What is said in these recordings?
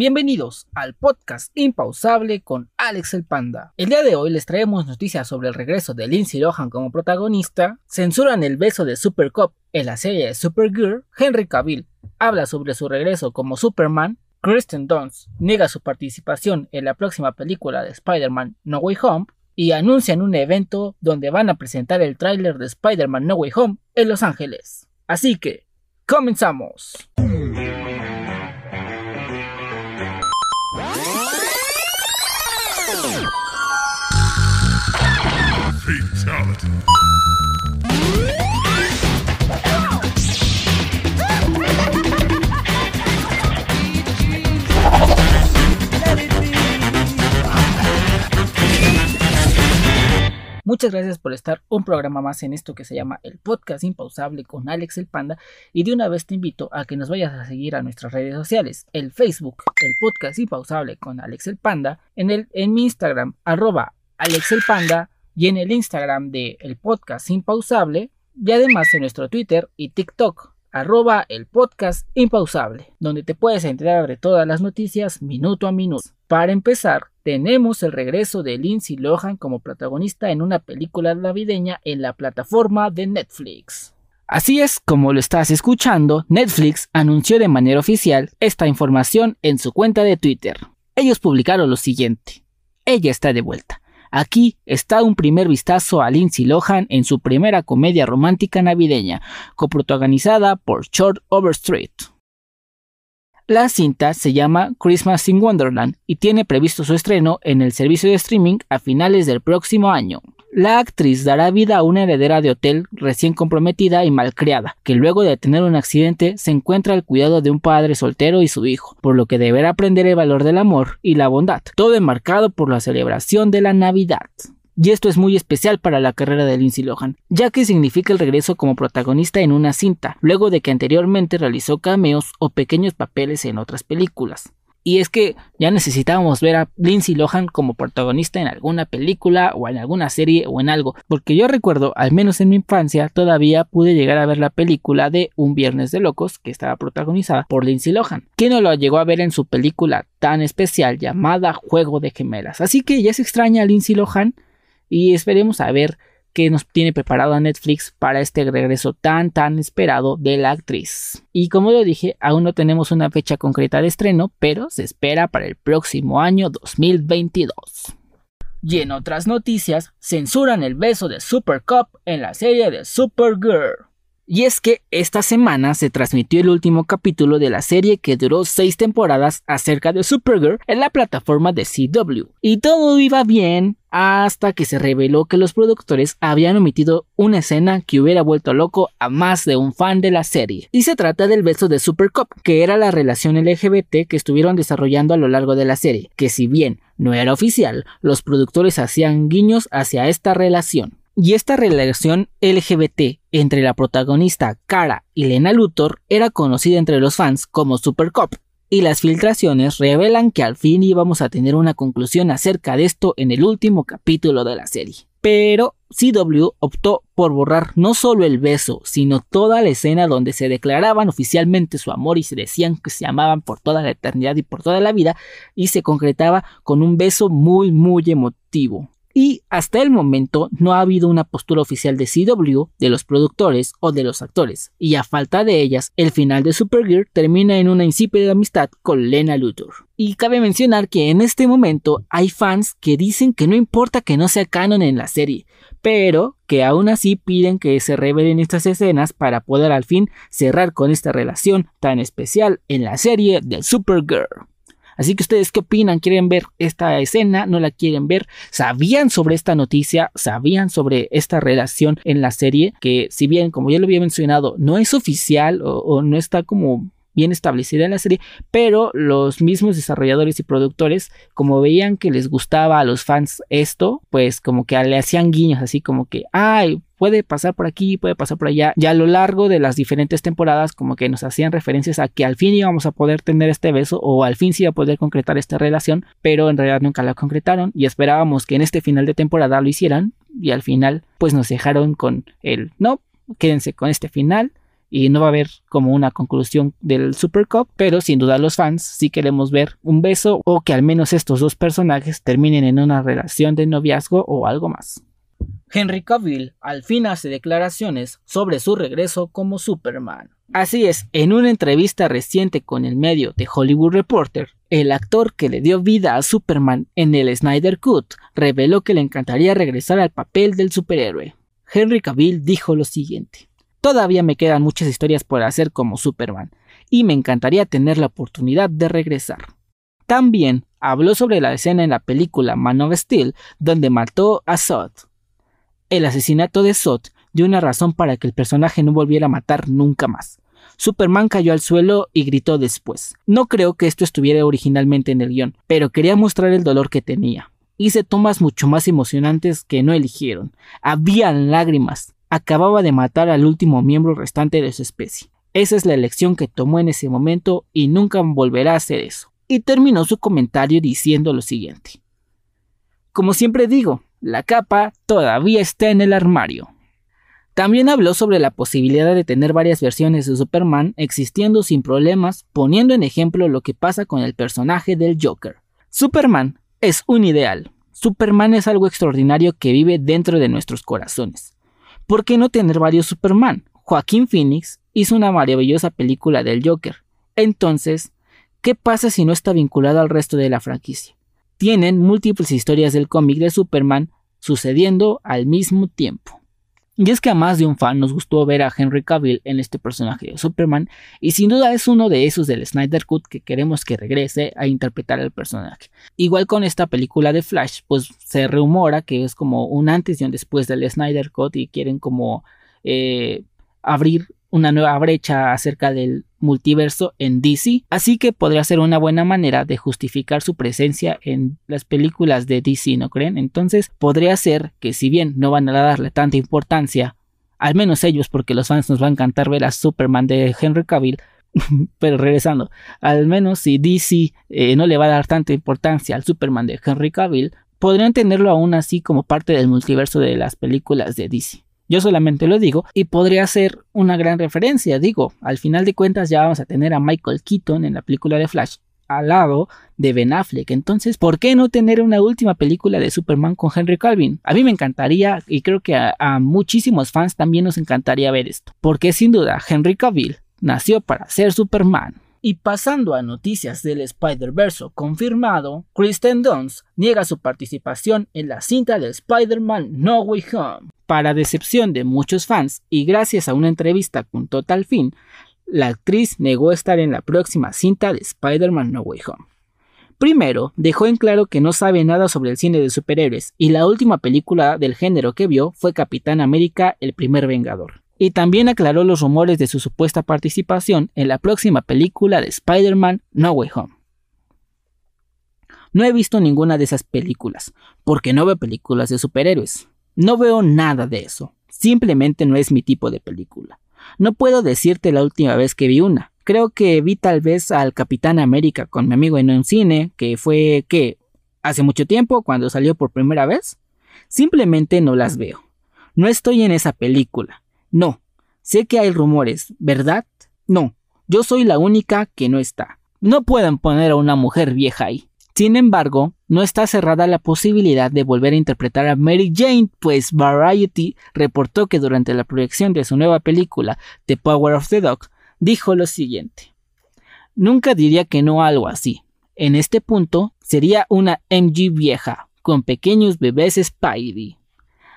Bienvenidos al podcast Impausable con Alex el Panda. El día de hoy les traemos noticias sobre el regreso de Lindsay Lohan como protagonista, censuran el beso de Super Cop en la serie de Supergirl, Henry Cavill habla sobre su regreso como Superman, Kristen Dunst niega su participación en la próxima película de Spider-Man No Way Home y anuncian un evento donde van a presentar el tráiler de Spider-Man No Way Home en Los Ángeles. Así que, comenzamos. Fatality. Muchas gracias por estar un programa más en esto que se llama el podcast impausable con Alex el Panda y de una vez te invito a que nos vayas a seguir a nuestras redes sociales, el Facebook, el podcast impausable con Alex el Panda, en, el, en mi Instagram, arroba Alex el Panda y en el Instagram de el podcast impausable y además en nuestro Twitter y TikTok, arroba el podcast impausable, donde te puedes enterar de todas las noticias minuto a minuto. Para empezar, tenemos el regreso de Lindsay Lohan como protagonista en una película navideña en la plataforma de Netflix. Así es como lo estás escuchando, Netflix anunció de manera oficial esta información en su cuenta de Twitter. Ellos publicaron lo siguiente. Ella está de vuelta. Aquí está un primer vistazo a Lindsay Lohan en su primera comedia romántica navideña, coprotagonizada por Short Overstreet. La cinta se llama Christmas in Wonderland y tiene previsto su estreno en el servicio de streaming a finales del próximo año. La actriz dará vida a una heredera de hotel recién comprometida y malcriada, que luego de tener un accidente se encuentra al cuidado de un padre soltero y su hijo, por lo que deberá aprender el valor del amor y la bondad, todo enmarcado por la celebración de la Navidad. Y esto es muy especial para la carrera de Lindsay Lohan, ya que significa el regreso como protagonista en una cinta, luego de que anteriormente realizó cameos o pequeños papeles en otras películas. Y es que ya necesitábamos ver a Lindsay Lohan como protagonista en alguna película o en alguna serie o en algo, porque yo recuerdo, al menos en mi infancia, todavía pude llegar a ver la película de Un Viernes de Locos, que estaba protagonizada por Lindsay Lohan, que no lo llegó a ver en su película tan especial llamada Juego de Gemelas. Así que ya se extraña a Lindsay Lohan y esperemos a ver qué nos tiene preparado a Netflix para este regreso tan tan esperado de la actriz. Y como lo dije, aún no tenemos una fecha concreta de estreno, pero se espera para el próximo año 2022. Y en otras noticias, censuran el beso de Super Cup en la serie de Supergirl. Y es que esta semana se transmitió el último capítulo de la serie que duró seis temporadas acerca de Supergirl en la plataforma de CW. Y todo iba bien hasta que se reveló que los productores habían omitido una escena que hubiera vuelto loco a más de un fan de la serie. Y se trata del beso de Supercop, que era la relación LGBT que estuvieron desarrollando a lo largo de la serie, que si bien no era oficial, los productores hacían guiños hacia esta relación. Y esta relación LGBT entre la protagonista Kara y Lena Luthor era conocida entre los fans como Super Cop, y las filtraciones revelan que al fin íbamos a tener una conclusión acerca de esto en el último capítulo de la serie. Pero CW optó por borrar no solo el beso, sino toda la escena donde se declaraban oficialmente su amor y se decían que se amaban por toda la eternidad y por toda la vida, y se concretaba con un beso muy muy emotivo. Y hasta el momento no ha habido una postura oficial de CW, de los productores o de los actores, y a falta de ellas, el final de Supergirl termina en una insípida amistad con Lena Luthor. Y cabe mencionar que en este momento hay fans que dicen que no importa que no sea canon en la serie, pero que aún así piden que se revelen estas escenas para poder al fin cerrar con esta relación tan especial en la serie de Supergirl. Así que ustedes qué opinan? ¿Quieren ver esta escena? ¿No la quieren ver? ¿Sabían sobre esta noticia? ¿Sabían sobre esta relación en la serie? Que si bien, como ya lo había mencionado, no es oficial o, no está como bien establecida en la serie, pero los mismos desarrolladores y productores, como veían que les gustaba a los fans esto, pues como que le hacían guiños así como que, ay, puede pasar por aquí, puede pasar por allá. Y a lo largo de las diferentes temporadas, como que nos hacían referencias a que al fin íbamos a poder tener este beso o al fin sí iba a poder concretar esta relación, pero en realidad nunca la concretaron y esperábamos que en este final de temporada lo hicieran y al final pues nos dejaron con el no, quédense con este final y no va a haber como una conclusión del Super Cup, pero sin duda los fans sí queremos ver un beso o que al menos estos dos personajes terminen en una relación de noviazgo o algo más. Henry Cavill al fin hace declaraciones sobre su regreso como Superman. Así es, en una entrevista reciente con el medio The Hollywood Reporter, el actor que le dio vida a Superman en el Snyder Cut reveló que le encantaría regresar al papel del superhéroe. Henry Cavill dijo lo siguiente. Todavía me quedan muchas historias por hacer como Superman, y me encantaría tener la oportunidad de regresar. También habló sobre la escena en la película Man of Steel donde mató a Zod. El asesinato de Zod dio una razón para que el personaje no volviera a matar nunca más. Superman cayó al suelo y gritó después. No creo que esto estuviera originalmente en el guion, pero quería mostrar el dolor que tenía. Hice tomas mucho más emocionantes que no eligieron. Habían lágrimas, acababa de matar al último miembro restante de su especie. Esa es la elección que tomó en ese momento y nunca volverá a hacer eso. Y terminó su comentario diciendo lo siguiente. Como siempre digo, la capa todavía está en el armario. También habló sobre la posibilidad de tener varias versiones de Superman existiendo sin problemas, poniendo en ejemplo lo que pasa con el personaje del Joker. Superman es un ideal. Superman es algo extraordinario que vive dentro de nuestros corazones. ¿por qué no tener varios Superman? Joaquín Phoenix hizo una maravillosa película del Joker. Entonces, ¿qué pasa si no está vinculado al resto de la franquicia? Tienen múltiples historias del cómic de Superman sucediendo al mismo tiempo. Y es que a más de un fan nos gustó ver a Henry Cavill en este personaje de Superman, y sin duda es uno de esos del Snyder Cut que queremos que regrese a interpretar al personaje. Igual con esta película de Flash, pues se rumora que es como un antes y un después del Snyder Cut y quieren como eh, abrir una nueva brecha acerca del multiverso en DC, así que podría ser una buena manera de justificar su presencia en las películas de DC, ¿no creen? Entonces podría ser que si bien no van a darle tanta importancia, al menos ellos, porque los fans nos va a encantar ver a Superman de Henry Cavill, pero regresando, al menos si DC eh, no le va a dar tanta importancia al Superman de Henry Cavill, podrían tenerlo aún así como parte del multiverso de las películas de DC. Yo solamente lo digo y podría ser una gran referencia. Digo, al final de cuentas ya vamos a tener a Michael Keaton en la película de Flash al lado de Ben Affleck. Entonces, ¿por qué no tener una última película de Superman con Henry Calvin? A mí me encantaría y creo que a, a muchísimos fans también nos encantaría ver esto. Porque sin duda Henry Cavill nació para ser Superman. Y pasando a noticias del Spider-Verse confirmado, Kristen Dunst niega su participación en la cinta de Spider-Man No Way Home. Para decepción de muchos fans y gracias a una entrevista con Total Fin, la actriz negó estar en la próxima cinta de Spider-Man No Way Home. Primero, dejó en claro que no sabe nada sobre el cine de superhéroes y la última película del género que vio fue Capitán América el primer Vengador y también aclaró los rumores de su supuesta participación en la próxima película de Spider-Man No Way Home. No he visto ninguna de esas películas, porque no veo películas de superhéroes. No veo nada de eso. Simplemente no es mi tipo de película. No puedo decirte la última vez que vi una. Creo que vi tal vez al Capitán América con mi amigo en un cine, que fue que hace mucho tiempo cuando salió por primera vez. Simplemente no las veo. No estoy en esa película. No, sé que hay rumores, ¿verdad? No, yo soy la única que no está. No pueden poner a una mujer vieja ahí. Sin embargo, no está cerrada la posibilidad de volver a interpretar a Mary Jane, pues Variety reportó que durante la proyección de su nueva película, The Power of the Dog, dijo lo siguiente. Nunca diría que no algo así. En este punto, sería una MG vieja, con pequeños bebés Spidey.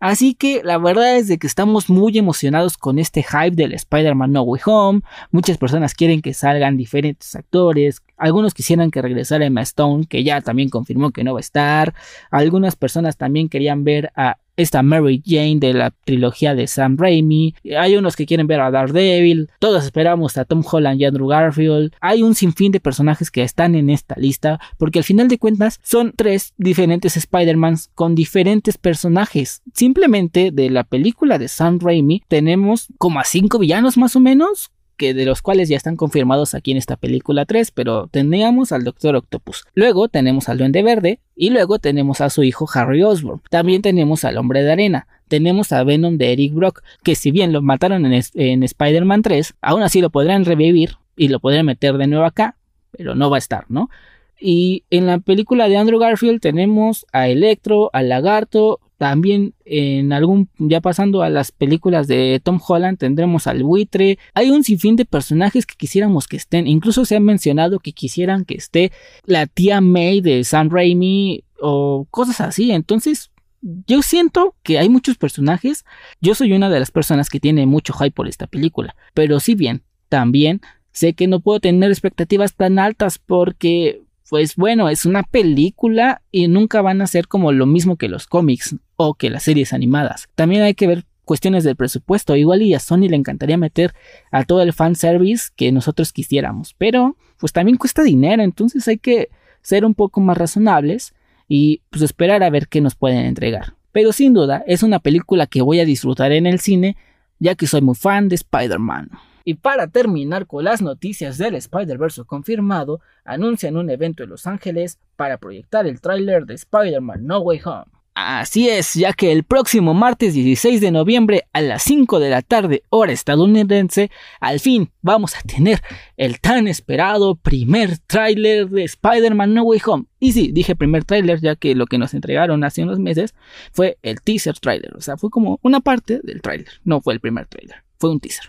Así que la verdad es de que estamos muy emocionados con este hype del Spider-Man No Way Home. Muchas personas quieren que salgan diferentes actores. Algunos quisieran que regresara Emma Stone, que ya también confirmó que no va a estar. Algunas personas también querían ver a esta Mary Jane de la trilogía de Sam Raimi. Hay unos que quieren ver a Daredevil. Todos esperamos a Tom Holland y Andrew Garfield. Hay un sinfín de personajes que están en esta lista porque al final de cuentas son tres diferentes Spider-Mans con diferentes personajes. Simplemente de la película de Sam Raimi tenemos como a cinco villanos más o menos que de los cuales ya están confirmados aquí en esta película 3, pero teníamos al Doctor Octopus, luego tenemos al Duende Verde y luego tenemos a su hijo Harry Osborn. También tenemos al Hombre de Arena, tenemos a Venom de Eric Brock, que si bien lo mataron en, en Spider-Man 3, aún así lo podrán revivir y lo podrán meter de nuevo acá, pero no va a estar, ¿no? Y en la película de Andrew Garfield tenemos a Electro, al Lagarto, también en algún, ya pasando a las películas de Tom Holland, tendremos al buitre. Hay un sinfín de personajes que quisiéramos que estén. Incluso se ha mencionado que quisieran que esté la tía May de Sam Raimi o cosas así. Entonces, yo siento que hay muchos personajes. Yo soy una de las personas que tiene mucho hype por esta película. Pero si bien, también sé que no puedo tener expectativas tan altas porque pues bueno, es una película y nunca van a ser como lo mismo que los cómics o que las series animadas. También hay que ver cuestiones del presupuesto. Igual y a Sony le encantaría meter a todo el fanservice que nosotros quisiéramos. Pero pues también cuesta dinero. Entonces hay que ser un poco más razonables y pues esperar a ver qué nos pueden entregar. Pero sin duda es una película que voy a disfrutar en el cine ya que soy muy fan de Spider-Man. Y para terminar con las noticias del Spider-Verse confirmado, anuncian un evento en Los Ángeles para proyectar el tráiler de Spider-Man No Way Home. Así es, ya que el próximo martes 16 de noviembre a las 5 de la tarde hora estadounidense, al fin vamos a tener el tan esperado primer tráiler de Spider-Man No Way Home. Y sí, dije primer tráiler ya que lo que nos entregaron hace unos meses fue el teaser tráiler, o sea, fue como una parte del tráiler, no fue el primer tráiler, fue un teaser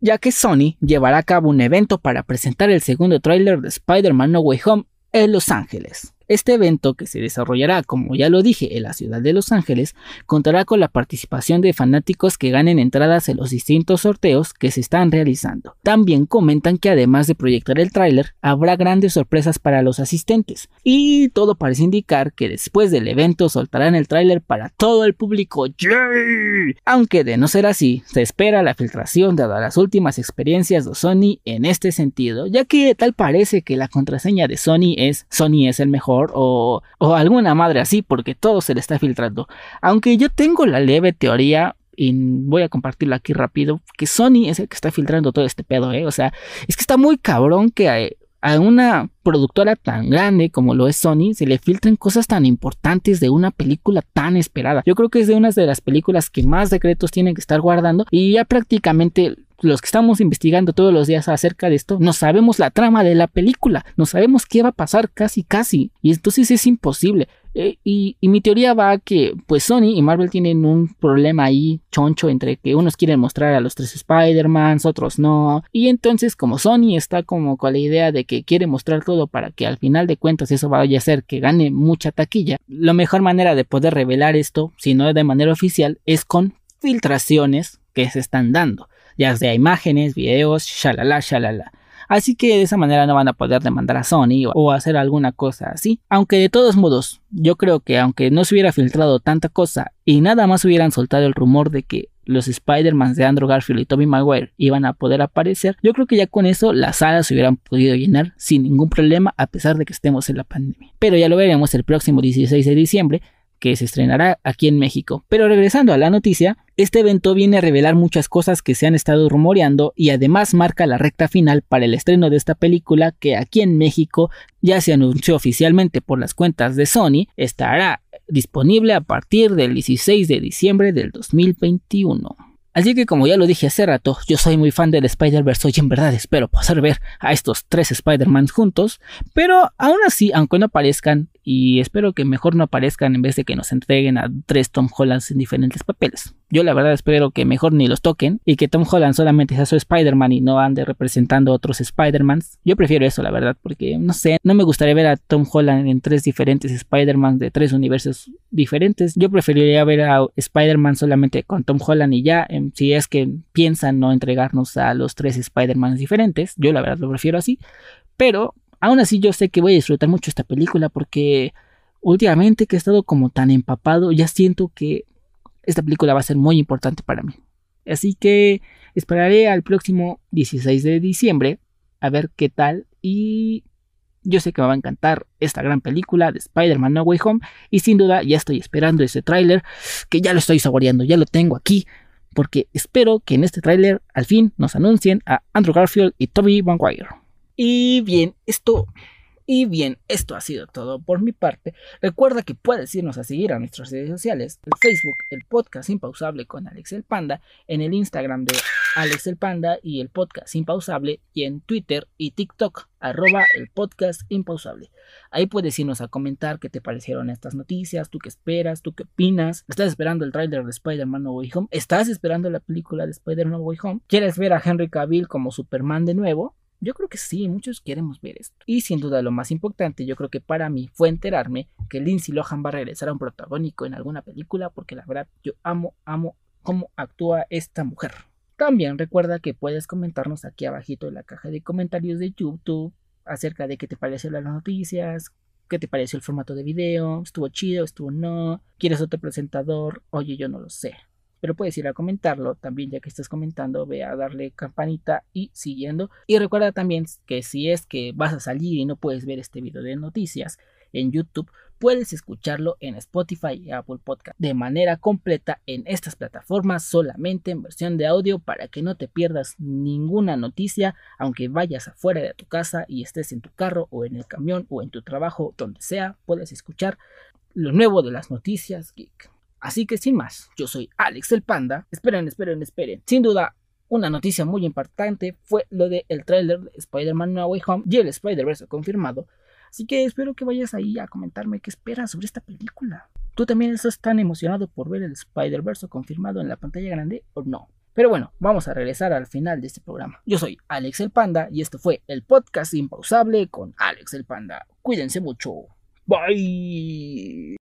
ya que Sony llevará a cabo un evento para presentar el segundo tráiler de Spider-Man No Way Home en Los Ángeles. Este evento, que se desarrollará, como ya lo dije, en la ciudad de Los Ángeles, contará con la participación de fanáticos que ganen entradas en los distintos sorteos que se están realizando. También comentan que además de proyectar el tráiler, habrá grandes sorpresas para los asistentes. Y todo parece indicar que después del evento soltarán el tráiler para todo el público. ¡Yay! Aunque de no ser así, se espera la filtración dada las últimas experiencias de Sony en este sentido, ya que tal parece que la contraseña de Sony es Sony es el mejor o, alguna madre así, porque todo se le está filtrando. Aunque yo tengo la leve teoría y voy a compartirla aquí rápido, que Sony es el que está filtrando todo este pedo, ¿eh? O sea, es que está muy cabrón que a, una productora tan grande como lo es Sony se le filtren cosas tan importantes de una película tan esperada. Yo creo que es de una de las películas que más secretos tienen que estar guardando y ya prácticamente los que estamos investigando todos los días acerca de esto, no sabemos la trama de la película, no sabemos qué va a pasar casi casi, y entonces es imposible. Eh, y, mi teoría va a que pues Sony y Marvel tienen un problema ahí choncho entre que unos quieren mostrar a los tres Spider-Mans, otros no. Y entonces como Sony está como con la idea de que quiere mostrar todo para que al final de cuentas eso vaya a ser que gane mucha taquilla, la mejor manera de poder revelar esto, si no de manera oficial, es con filtraciones que se están dando ya sea imágenes, videos, shalala, shalala. Así que de esa manera no van a poder demandar a Sony o, hacer alguna cosa así. Aunque de todos modos, yo creo que aunque no se hubiera filtrado tanta cosa y nada más hubieran soltado el rumor de que los Spider-Man de Andrew Garfield y Tobey Maguire iban a poder aparecer, yo creo que ya con eso las salas se hubieran podido llenar sin ningún problema a pesar de que estemos en la pandemia. Pero ya lo veremos el próximo 16 de diciembre que se estrenará aquí en México. Pero regresando a la noticia, este evento viene a revelar muchas cosas que se han estado rumoreando y además marca la recta final para el estreno de esta película que aquí en México ya se anunció oficialmente por las cuentas de Sony, estará disponible a partir del 16 de diciembre del 2021. Así que como ya lo dije hace rato, yo soy muy fan del Spider-Verse y en verdad espero poder ver a estos tres Spider-Man juntos, pero aún así, aunque no aparezcan, y espero que mejor no aparezcan en vez de que nos entreguen a tres Tom Hollands en diferentes papeles. Yo la verdad espero que mejor ni los toquen y que Tom Holland solamente sea su Spider-Man y no ande representando otros Spider-Mans. Yo prefiero eso la verdad porque no sé, no me gustaría ver a Tom Holland en tres diferentes Spider-Man de tres universos diferentes. Yo preferiría ver a Spider-Man solamente con Tom Holland y ya, si es que piensan no entregarnos a los tres Spider-Man diferentes. Yo la verdad lo prefiero así. Pero Aún así yo sé que voy a disfrutar mucho esta película porque últimamente que he estado como tan empapado, ya siento que esta película va a ser muy importante para mí. Así que esperaré al próximo 16 de diciembre a ver qué tal y yo sé que me va a encantar esta gran película de Spider-Man No Way Home y sin duda ya estoy esperando ese tráiler que ya lo estoy saboreando, ya lo tengo aquí porque espero que en este tráiler al fin nos anuncien a Andrew Garfield y Toby Maguire. Y bien, esto y bien, esto ha sido todo por mi parte. Recuerda que puedes irnos a seguir a nuestras redes sociales, el Facebook, el podcast Impausable con Alex el Panda, en el Instagram de Alex el Panda y el podcast Impausable, y en Twitter y TikTok, arroba el podcast Impausable. Ahí puedes irnos a comentar qué te parecieron estas noticias, tú qué esperas, tú qué opinas. ¿Estás esperando el trailer de Spider-Man No Way Home? ¿Estás esperando la película de Spider-Man No Way Home? ¿Quieres ver a Henry Cavill como Superman de nuevo? Yo creo que sí, muchos queremos ver esto. Y sin duda lo más importante, yo creo que para mí fue enterarme que Lindsay Lohan va a regresar a un protagónico en alguna película, porque la verdad yo amo, amo cómo actúa esta mujer. También recuerda que puedes comentarnos aquí abajito en la caja de comentarios de YouTube acerca de qué te parecieron las noticias, qué te pareció el formato de video, estuvo chido, estuvo no, quieres otro presentador, oye yo no lo sé pero puedes ir a comentarlo también ya que estás comentando, ve a darle campanita y siguiendo. Y recuerda también que si es que vas a salir y no puedes ver este video de noticias en YouTube, puedes escucharlo en Spotify y Apple Podcast de manera completa en estas plataformas solamente en versión de audio para que no te pierdas ninguna noticia aunque vayas afuera de tu casa y estés en tu carro o en el camión o en tu trabajo donde sea puedes escuchar lo nuevo de las noticias geek. Así que sin más, yo soy Alex el Panda. Esperen, esperen, esperen. Sin duda, una noticia muy importante fue lo del el tráiler de Spider-Man No Way Home y el Spider-Verse confirmado. Así que espero que vayas ahí a comentarme qué esperas sobre esta película. ¿Tú también estás tan emocionado por ver el Spider-Verse confirmado en la pantalla grande o no? Pero bueno, vamos a regresar al final de este programa. Yo soy Alex el Panda y esto fue el podcast impausable con Alex el Panda. Cuídense mucho. Bye.